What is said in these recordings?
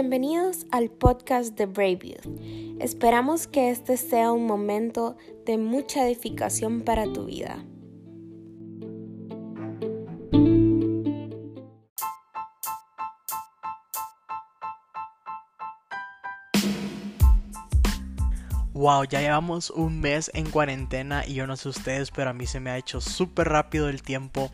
Bienvenidos al podcast de Brave Youth. Esperamos que este sea un momento de mucha edificación para tu vida. Wow, ya llevamos un mes en cuarentena y yo no sé ustedes, pero a mí se me ha hecho súper rápido el tiempo.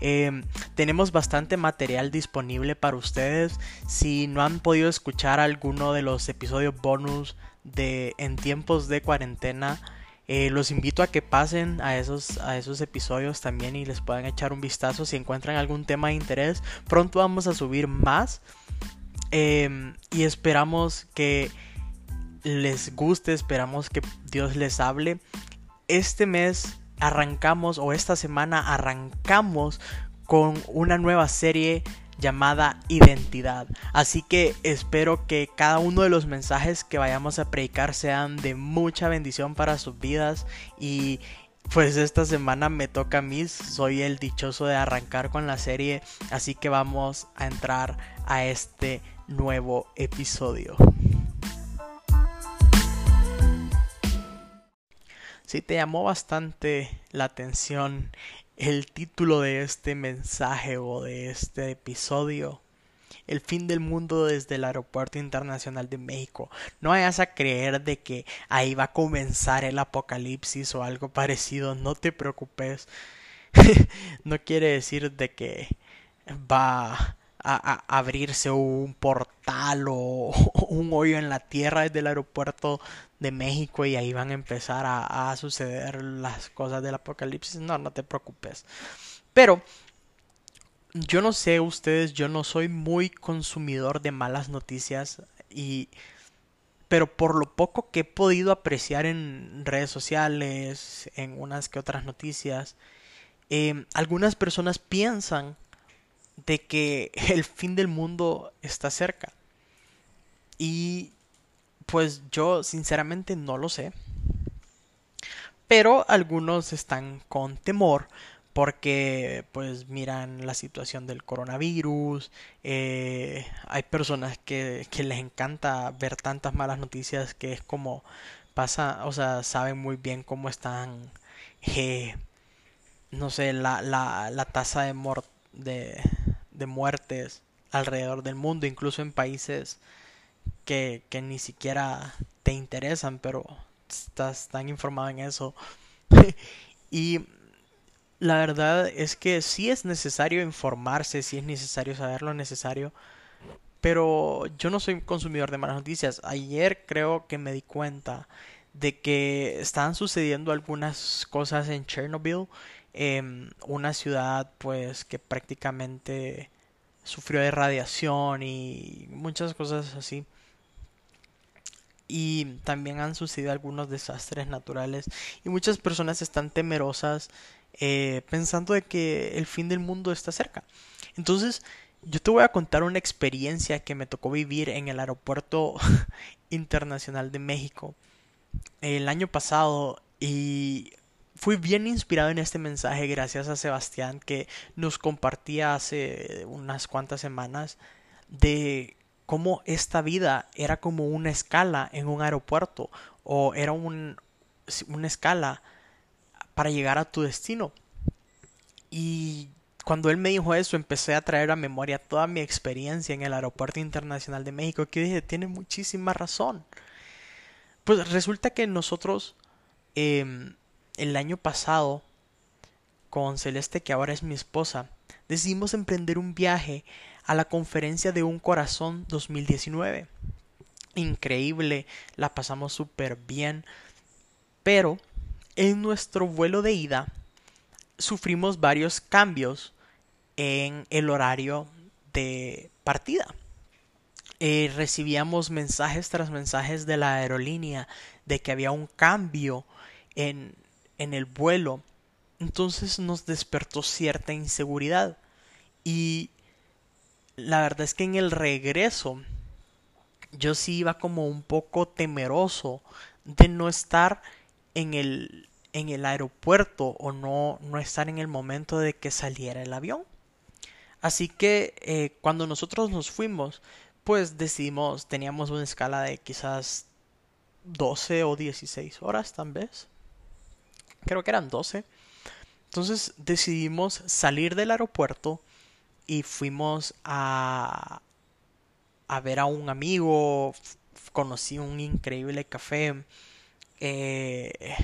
Em, tenemos bastante material disponible para ustedes. Si no han podido escuchar alguno de los episodios bonus de En tiempos de cuarentena, eh, los invito a que pasen a esos, a esos episodios también y les puedan echar un vistazo si encuentran algún tema de interés. Pronto vamos a subir más em, y esperamos que les guste, esperamos que Dios les hable. Este mes arrancamos o esta semana arrancamos con una nueva serie llamada identidad. Así que espero que cada uno de los mensajes que vayamos a predicar sean de mucha bendición para sus vidas y pues esta semana me toca a mí, soy el dichoso de arrancar con la serie, así que vamos a entrar a este nuevo episodio. Si te llamó bastante la atención el título de este mensaje o de este episodio. El fin del mundo desde el Aeropuerto Internacional de México. No vayas a creer de que ahí va a comenzar el apocalipsis o algo parecido. No te preocupes. no quiere decir de que va a, abrirse un portal o un hoyo en la tierra desde el aeropuerto de México y ahí van a empezar a, suceder las cosas del apocalipsis. No, no te preocupes. Pero yo no sé ustedes, yo no soy muy consumidor de malas noticias y pero por lo poco que he podido apreciar en redes sociales, en unas que otras noticias, eh, algunas personas piensan de que el fin del mundo está cerca. Y pues yo sinceramente no lo sé. Pero algunos están con temor porque pues miran la situación del coronavirus. Eh, hay personas que, que les encanta ver tantas malas noticias que es como pasa, o sea, saben muy bien cómo están, eh, no sé, la, la, la tasa de, de muertes alrededor del mundo, incluso en países que, que ni siquiera te interesan, pero estás tan informado en eso. y la verdad es que sí es necesario informarse, sí es necesario saber lo necesario, pero yo no soy consumidor de malas noticias. Ayer creo que me di cuenta de que están sucediendo algunas cosas en Chernobyl Em, una ciudad pues que prácticamente sufrió de radiación y muchas cosas así. Y también han sucedido algunos desastres naturales y muchas personas están temerosas eh, pensando de que el fin del mundo está cerca. Entonces, yo te voy a contar una experiencia que me tocó vivir en el aeropuerto internacional de México el año pasado y fui bien inspirado en este mensaje gracias a Sebastián que nos compartía hace unas cuantas semanas de cómo esta vida era como una escala en un aeropuerto o era un, una escala para llegar a tu destino. Y cuando él me dijo eso, empecé a traer a memoria toda mi experiencia en el Aeropuerto Internacional de México, que dije, tiene muchísima razón. Pues resulta que nosotros eh, el año pasado, con Celeste, que ahora es mi esposa, decidimos emprender un viaje a la conferencia de Un Corazón 2019. Increíble, la pasamos súper bien, pero en nuestro vuelo de ida sufrimos varios cambios en el horario de partida. Eh, recibíamos mensajes tras mensajes de la aerolínea de que había un cambio en, en el vuelo, entonces nos despertó cierta inseguridad. Y la verdad es que en el regreso yo sí iba como un poco temeroso de no estar en el, en el aeropuerto o no, no estar en el momento de que saliera el avión. Así que eh, cuando nosotros nos fuimos, pues decidimos, teníamos una escala de quizás 12 o 16 horas tal vez. Creo que eran 12. Entonces decidimos salir del aeropuerto y fuimos a, a ver a un amigo. Conocí un increíble café. Eh,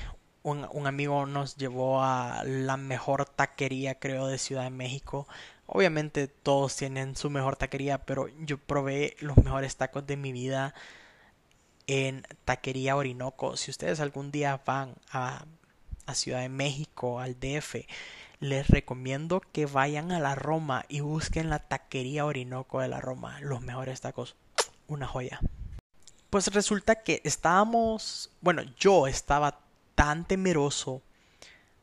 un, un, amigo nos llevó a la mejor taquería, creo, de Ciudad de México. Obviamente todos tienen su mejor taquería, pero yo probé los mejores tacos de mi vida en Taquería Orinoco. Si ustedes algún día van a, a Ciudad de México, al DF, les recomiendo que vayan a la Roma y busquen la Taquería Orinoco de la Roma. Los mejores tacos. Una joya. Pues resulta que estábamos, bueno, yo estaba tan temeroso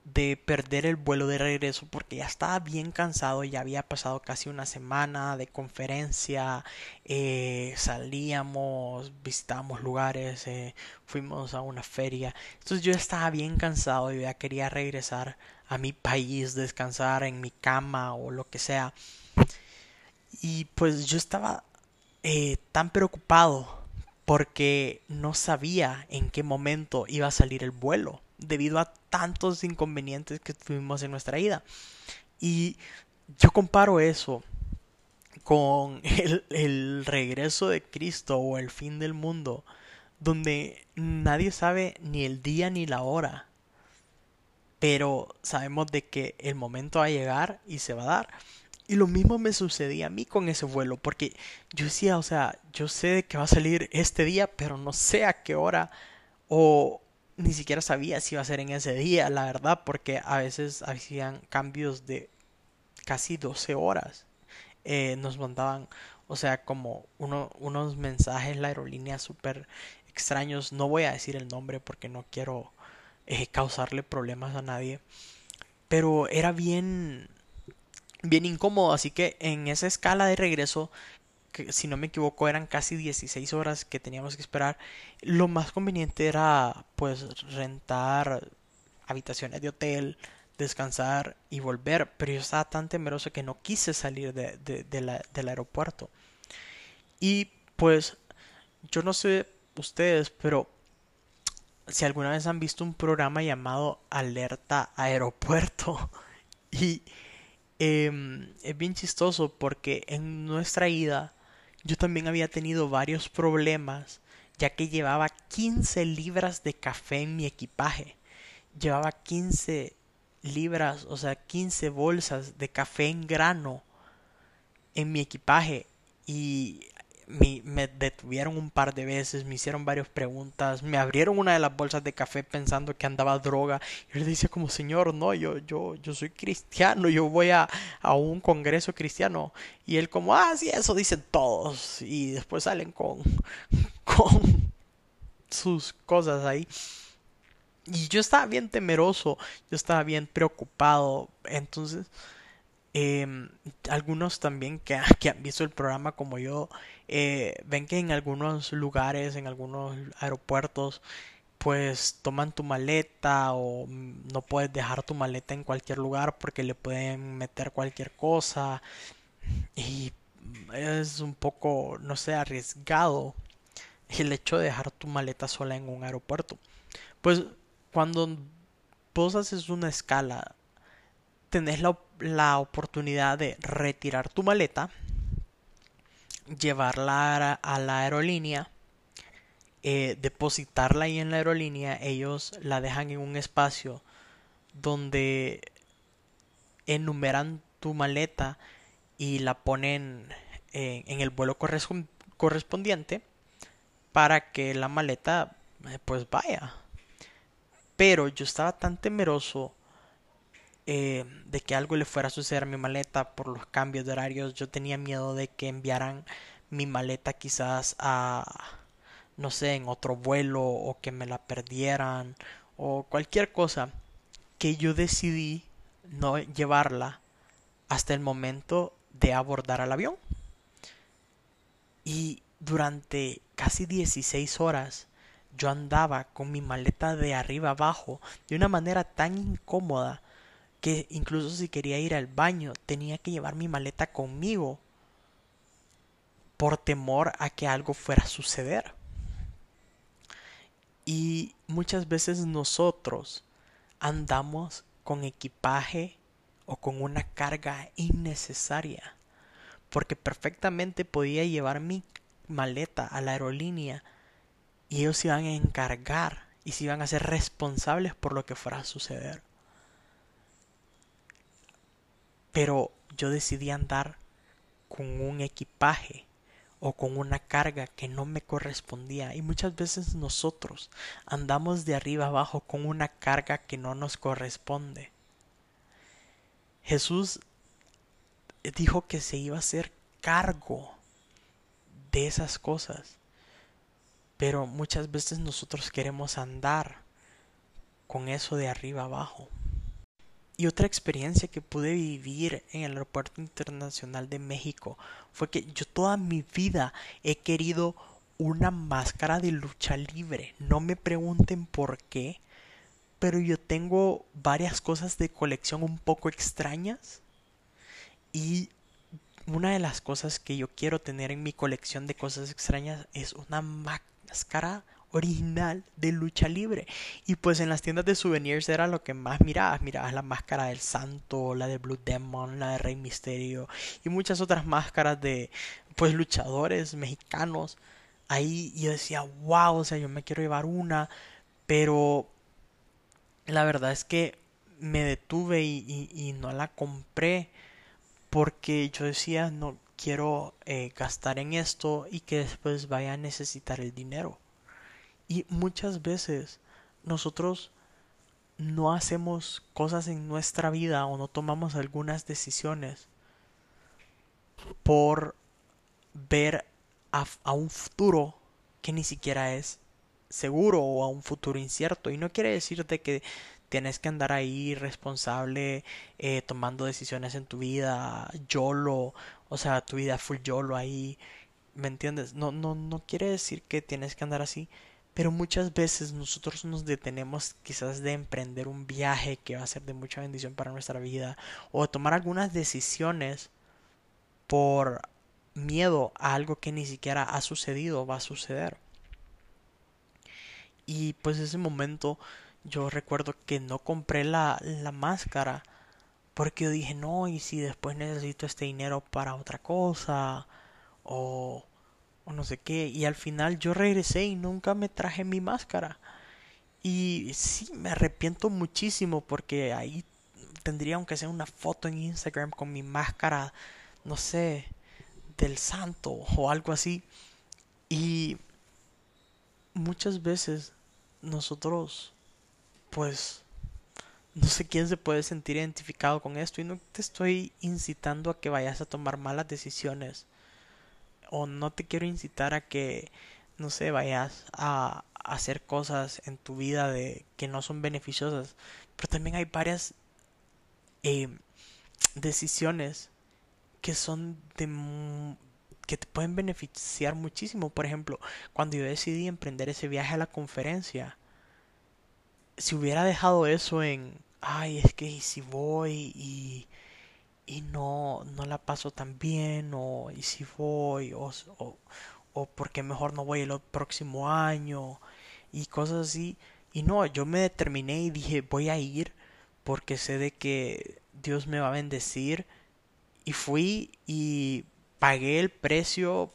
de perder el vuelo de regreso porque ya estaba bien cansado, ya había pasado casi una semana de conferencia, eh, salíamos, visitábamos lugares, eh, fuimos a una feria, entonces yo estaba bien cansado y ya quería regresar a mi país, descansar en mi cama o lo que sea. Y pues yo estaba eh, tan preocupado porque no sabía en qué momento iba a salir el vuelo debido a tantos inconvenientes que tuvimos en nuestra ida. Y yo comparo eso con el, el, regreso de Cristo o el fin del mundo, donde nadie sabe ni el día ni la hora, pero sabemos de que el momento va a llegar y se va a dar. Y lo mismo me sucedía a mí con ese vuelo, porque yo decía, o sea, yo sé que va a salir este día, pero no sé a qué hora o, ni siquiera sabía si iba a ser en ese día, la verdad, porque a veces hacían cambios de casi 12 horas. Eh, nos mandaban, o sea, como uno, unos mensajes la aerolínea súper extraños. No voy a decir el nombre porque no quiero eh, causarle problemas a nadie. Pero era bien, bien incómodo. Así que en esa escala de regreso si no me equivoco eran casi 16 horas que teníamos que esperar, lo más conveniente era pues rentar habitaciones de hotel, descansar y volver, pero yo estaba tan temeroso que no quise salir de, del aeropuerto. Y pues yo no sé ustedes, pero si alguna vez han visto un programa llamado Alerta Aeropuerto y em, es bien chistoso porque en nuestra ida yo también había tenido varios problemas, ya que llevaba 15 libras de café en mi equipaje. Llevaba 15 libras, o sea, 15 bolsas de café en grano en mi equipaje y me, detuvieron un par de veces, me hicieron varias preguntas, me abrieron una de las bolsas de café pensando que andaba droga. Y le decía como, señor, no, yo, yo, yo soy cristiano, yo voy a, a un congreso cristiano. Y él como, ah, sí, eso dicen todos. Y después salen con, con sus cosas ahí. Y yo estaba bien temeroso, yo estaba bien preocupado. Entonces, eh, algunos también que, que, han visto el programa como yo eh, ven que en algunos lugares, en algunos aeropuertos, pues toman tu maleta o no puedes dejar tu maleta en cualquier lugar porque le pueden meter cualquier cosa y es un poco, no sé, arriesgado el hecho de dejar tu maleta sola en un aeropuerto. Pues cuando vos haces una escala, tenés la, la oportunidad de retirar tu maleta llevarla a la aerolínea, eh, depositarla ahí en la aerolínea, ellos la dejan en un espacio donde enumeran tu maleta y la ponen en el vuelo correspondiente para que la maleta eh, pues vaya. Pero yo estaba tan temeroso eh, de que algo le fuera a suceder a mi maleta por los cambios de horarios. Yo tenía miedo de que enviaran mi maleta quizás a, no sé, en otro vuelo o que me la perdieran o cualquier cosa que yo decidí no llevarla hasta el momento de abordar al avión. Y durante casi 16 horas yo andaba con mi maleta de arriba abajo de una manera tan incómoda que incluso si quería ir al baño tenía que llevar mi maleta conmigo por temor a que algo fuera a suceder. Y muchas veces nosotros andamos con equipaje o con una carga innecesaria. Porque perfectamente podía llevar mi maleta a la aerolínea y ellos se iban a encargar y se iban a ser responsables por lo que fuera a suceder. Pero yo decidí andar con un equipaje o con una carga que no me correspondía. Y muchas veces nosotros andamos de arriba abajo con una carga que no nos corresponde. Jesús dijo que se iba a hacer cargo de esas cosas. Pero muchas veces nosotros queremos andar con eso de arriba abajo. Y otra experiencia que pude vivir en el aeropuerto internacional de México fue que yo toda mi vida he querido una máscara de lucha libre. No me pregunten por qué, pero yo tengo varias cosas de colección un poco extrañas. Y una de las cosas que yo quiero tener en mi colección de cosas extrañas es una máscara original de lucha libre. Y pues en las tiendas de souvenirs era lo que más mirabas. Mirabas la máscara del santo, la de Blue Demon, la de Rey Misterio y muchas otras máscaras de pues luchadores mexicanos. Ahí yo decía, wow, o sea, yo me quiero llevar una, pero la verdad es que me detuve y, no la compré porque yo decía, no quiero eh, gastar en esto y que después vaya a necesitar el dinero. Y muchas veces nosotros no hacemos cosas en nuestra vida o no tomamos algunas decisiones por ver a, un futuro que ni siquiera es seguro o a un futuro incierto. Y no quiere decirte que tienes que andar ahí responsable eh, tomando decisiones en tu vida, YOLO, o sea, tu vida full YOLO ahí, ¿me entiendes? No, no, no quiere decir que tienes que andar así, pero muchas veces nosotros nos detenemos quizás de emprender un viaje que va a ser de mucha bendición para nuestra vida o tomar algunas decisiones por miedo a algo que ni siquiera ha sucedido o va a suceder. Y pues ese momento yo recuerdo que no compré la, la máscara porque yo dije no y si después necesito este dinero para otra cosa o o no sé qué. Y al final yo regresé y nunca me traje mi máscara. Y sí, me arrepiento muchísimo porque ahí tendría aunque sea una foto en Instagram con mi máscara, no sé, del santo o algo así. Y muchas veces nosotros, pues, no sé quién se puede sentir identificado con esto y no te estoy incitando a que vayas a tomar malas decisiones o no te quiero incitar a que, no sé, vayas a, hacer cosas en tu vida de que no son beneficiosas, pero también hay varias eh, decisiones que son de que te pueden beneficiar muchísimo. Por ejemplo, cuando yo decidí emprender ese viaje a la conferencia, si hubiera dejado eso en, ay, es que si voy y y no, no la paso tan bien o y si voy o, o, o porque mejor no voy el próximo año y cosas así. Y no yo me determiné y dije voy a ir porque sé de que Dios me va a bendecir. Y fui y pagué el precio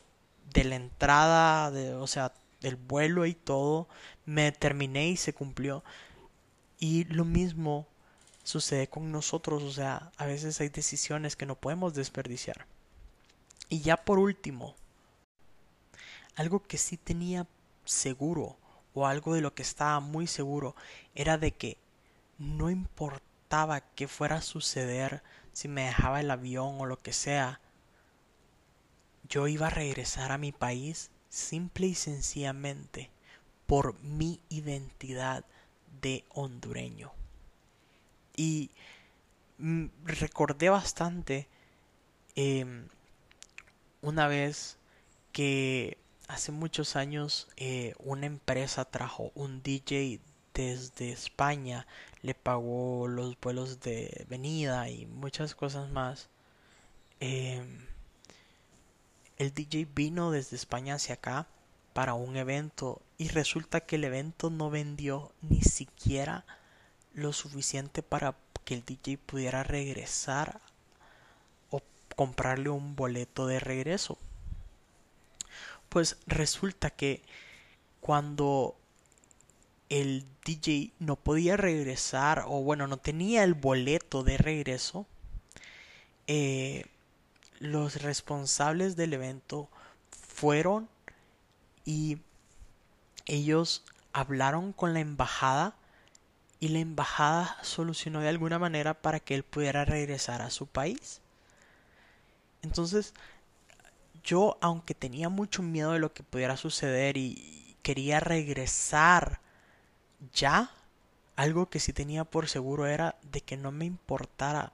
de la entrada de, o sea del vuelo y todo. Me determiné y se cumplió. Y lo mismo sucede con nosotros, o sea, a veces hay decisiones que no podemos desperdiciar. Y ya por último, algo que sí tenía seguro, o algo de lo que estaba muy seguro, era de que no importaba qué fuera a suceder, si me dejaba el avión o lo que sea, yo iba a regresar a mi país simple y sencillamente por mi identidad de hondureño. Y mm, recordé bastante em, una vez que hace muchos años eh, una empresa trajo un DJ desde España, le pagó los vuelos de venida y muchas cosas más. Em, el DJ vino desde España hacia acá para un evento y resulta que el evento no vendió ni siquiera lo suficiente para que el DJ pudiera regresar o comprarle un boleto de regreso. Pues resulta que cuando el DJ no podía regresar o bueno no tenía el boleto de regreso eh, los responsables del evento fueron y ellos hablaron con la embajada y la embajada solucionó de alguna manera para que él pudiera regresar a su país. Entonces, yo, aunque tenía mucho miedo de lo que pudiera suceder y quería regresar ya, algo que sí tenía por seguro era de que no me importara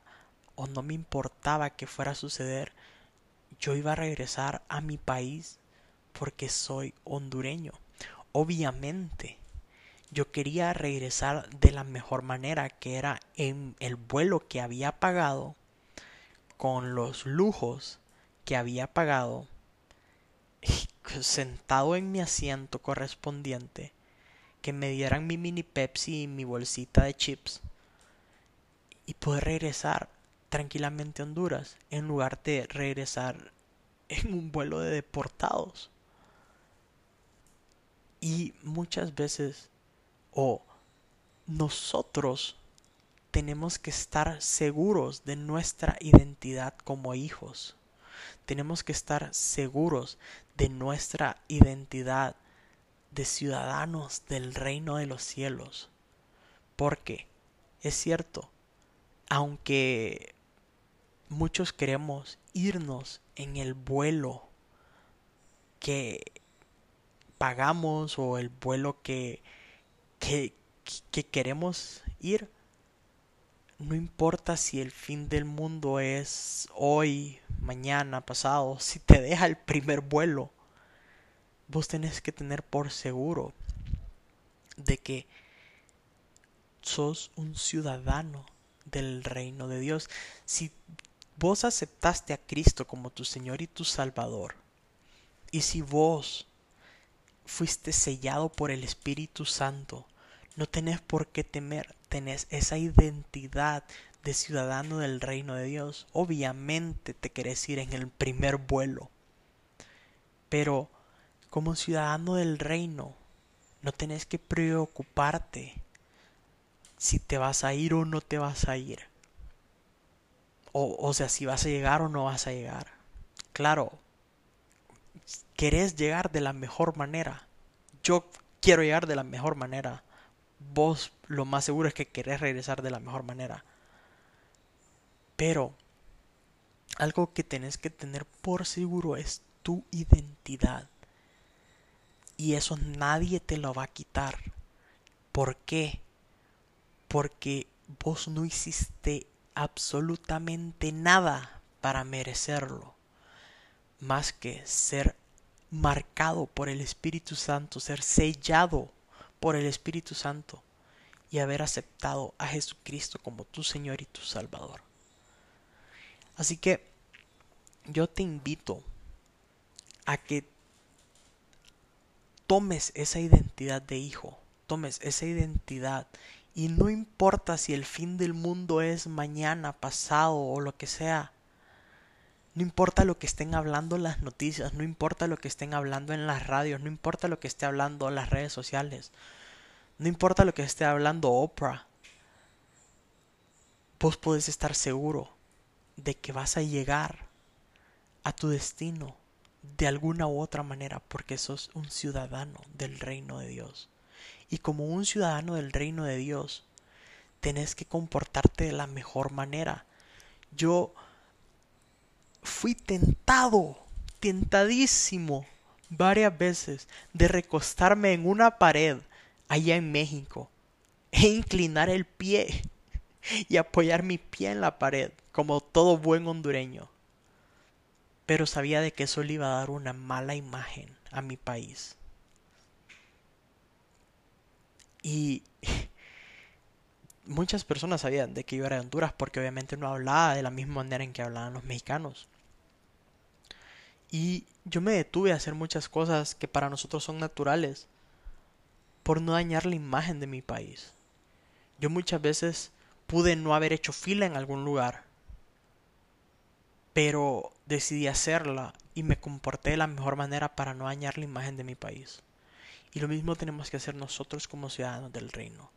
o no me importaba que fuera a suceder, yo iba a regresar a mi país porque soy hondureño. Obviamente, yo quería regresar de la mejor manera, que era en el vuelo que había pagado, con los lujos que había pagado, sentado en mi asiento correspondiente, que me dieran mi mini Pepsi y mi bolsita de chips y poder regresar tranquilamente a Honduras en lugar de regresar en un vuelo de deportados. Y muchas veces, o nosotros tenemos que estar seguros de nuestra identidad como hijos. Tenemos que estar seguros de nuestra identidad de ciudadanos del reino de los cielos. Porque es cierto, aunque muchos queremos irnos en el vuelo que pagamos o el vuelo que, que, que queremos ir. No importa si el fin del mundo es hoy, mañana, pasado, si te deja el primer vuelo, vos tenés que tener por seguro de que sos un ciudadano del reino de Dios. Si vos aceptaste a Cristo como tu Señor y tu Salvador, y si vos fuiste sellado por el Espíritu Santo, no tenés por qué temer, tenés esa identidad de ciudadano del reino de Dios. Obviamente te querés ir en el primer vuelo, pero como ciudadano del reino, no tenés que preocuparte si te vas a ir o no te vas a ir. O, o sea, si vas a llegar o no vas a llegar. Claro, querés llegar de la mejor manera. Yo quiero llegar de la mejor manera. Vos lo más seguro es que querés regresar de la mejor manera. Pero algo que tenés que tener por seguro es tu identidad. Y eso nadie te lo va a quitar. ¿Por qué? Porque vos no hiciste absolutamente nada para merecerlo, más que ser marcado por el Espíritu Santo, ser sellado por el Espíritu Santo y haber aceptado a Jesucristo como tu Señor y tu Salvador. Así que yo te invito a que tomes esa identidad de hijo, tomes esa identidad y no importa si el fin del mundo es mañana, pasado o lo que sea. No importa lo que estén hablando las noticias, no importa lo que estén hablando en las radios, no importa lo que esté hablando en las redes sociales, no importa lo que esté hablando Oprah. Vos podés estar seguro de que vas a llegar a tu destino de alguna u otra manera porque sos un ciudadano del reino de Dios. Y como un ciudadano del reino de Dios, tenés que comportarte de la mejor manera. Yo fui tentado, tentadísimo, varias veces de recostarme en una pared allá en México e inclinar el pie y apoyar mi pie en la pared, como todo buen hondureño. Pero sabía de que eso le iba a dar una mala imagen a mi país. Y muchas personas sabían de que yo era de Honduras porque obviamente no hablaba de la misma manera en que hablaban los mexicanos. Y yo me detuve a hacer muchas cosas que para nosotros son naturales por no dañar la imagen de mi país. Yo muchas veces pude no haber hecho fila en algún lugar, pero decidí hacerla y me comporté de la mejor manera para no dañar la imagen de mi país. Y lo mismo tenemos que hacer nosotros como ciudadanos del reino.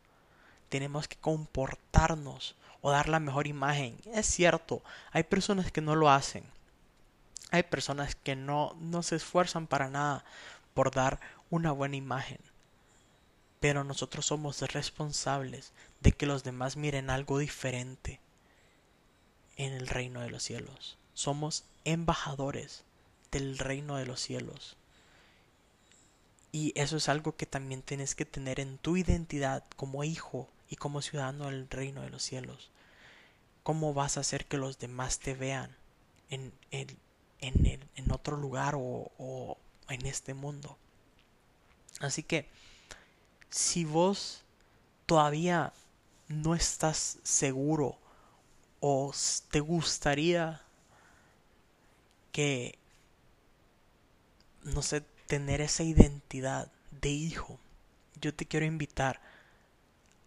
Tenemos que comportarnos o dar la mejor imagen. Es cierto, hay personas que no lo hacen. Hay personas que no, no se esfuerzan para nada por dar una buena imagen. Pero nosotros somos responsables de que los demás miren algo diferente en el reino de los cielos. Somos embajadores del reino de los cielos. Y eso es algo que también tienes que tener en tu identidad como hijo y como ciudadano del reino de los cielos. ¿Cómo vas a hacer que los demás te vean en, en, en, en otro lugar o, o en este mundo? Así que si vos todavía no estás seguro o te gustaría que, no sé, tener esa identidad de hijo, yo te quiero invitar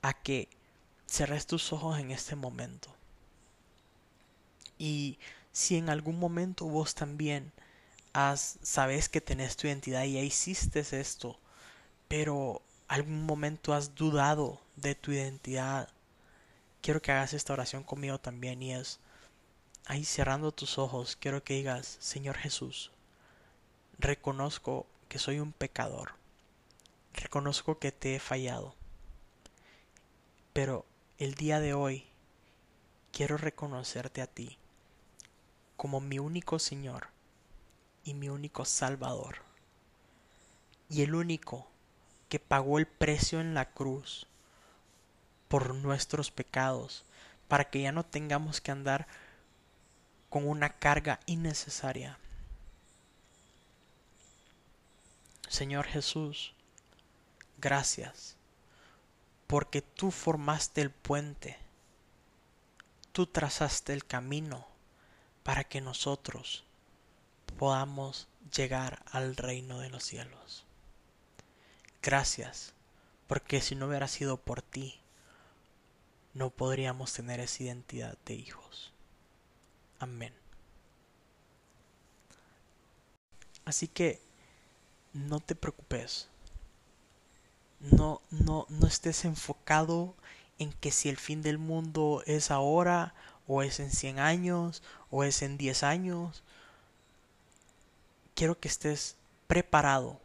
a que cerres tus ojos en este momento. Y si en algún momento vos también has, sabes que tenés tu identidad y ya hiciste esto, pero algún momento has dudado de tu identidad, quiero que hagas esta oración conmigo también y es, ahí cerrando tus ojos, quiero que digas, Señor Jesús, reconozco que soy un pecador, reconozco que te he fallado, pero el día de hoy quiero reconocerte a ti como mi único Señor y mi único Salvador, y el único que pagó el precio en la cruz por nuestros pecados, para que ya no tengamos que andar con una carga innecesaria. Señor Jesús, gracias, porque tú formaste el puente, tú trazaste el camino para que nosotros podamos llegar al reino de los cielos. Gracias, porque si no hubiera sido por ti, no podríamos tener esa identidad de hijos. Amén. Así que no te preocupes. No, no, no estés enfocado en que si el fin del mundo es ahora, o es en 100 años, o es en 10 años. Quiero que estés preparado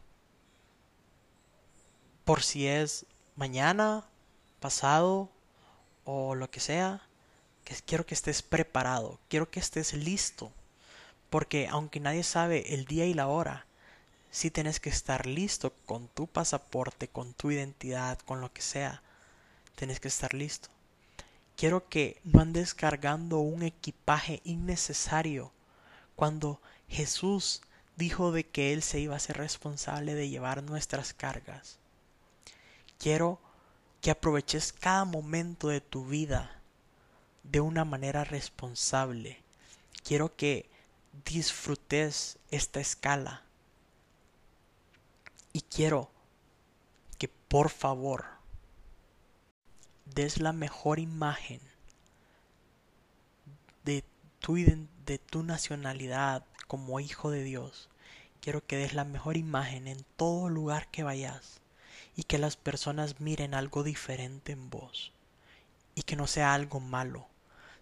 por si es mañana, pasado o lo que sea, que quiero que estés preparado, quiero que estés listo, porque aunque nadie sabe el día y la hora, sí tienes que estar listo con tu pasaporte, con tu identidad, con lo que sea, tienes que estar listo. Quiero que no andes cargando un equipaje innecesario cuando Jesús dijo de que Él se iba a ser responsable de llevar nuestras cargas. Quiero que aproveches cada momento de tu vida de una manera responsable. Quiero que disfrutes esta escala. Y quiero que por favor des la mejor imagen de tu, de tu nacionalidad como hijo de Dios. Quiero que des la mejor imagen en todo lugar que vayas y que las personas miren algo diferente en vos y que no sea algo malo,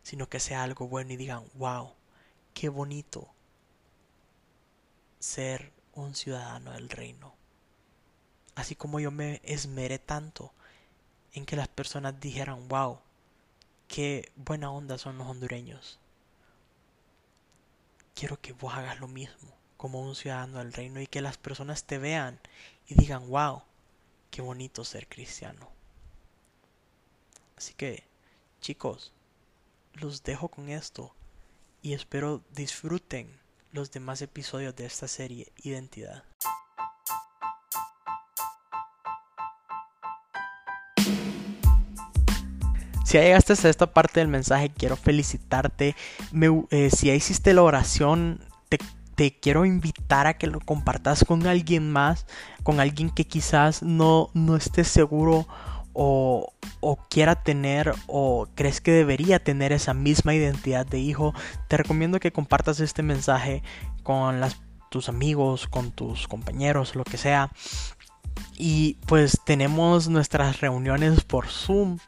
sino que sea algo bueno y digan, wow, qué bonito ser un ciudadano del reino. Así como yo me esmeré tanto en que las personas dijeran, wow, qué buena onda son los hondureños. Quiero que vos hagas lo mismo como un ciudadano del reino y que las personas te vean y digan, wow, Qué bonito ser cristiano. Así que, chicos, los dejo con esto y espero disfruten los demás episodios de esta serie Identidad. Si ya llegaste a esta parte del mensaje, quiero felicitarte. Eh, si ya hiciste la oración, te te quiero invitar a que lo compartas con alguien más, con alguien que quizás no, no esté seguro o, o, quiera tener o crees que debería tener esa misma identidad de hijo, te recomiendo que compartas este mensaje con las, tus amigos, con tus compañeros, lo que sea. Y pues tenemos nuestras reuniones por Zoom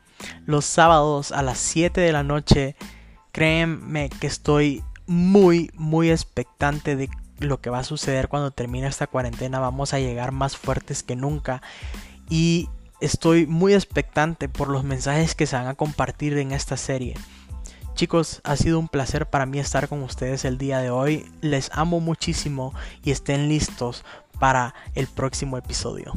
los sábados a las 7 de la noche. Créeme que estoy muy, muy expectante de lo que va a suceder cuando termine esta cuarentena. Vamos a llegar más fuertes que nunca. Y estoy muy expectante por los mensajes que se van a compartir en esta serie. Chicos, ha sido un placer para mí estar con ustedes el día de hoy. Les amo muchísimo y estén listos para el próximo episodio.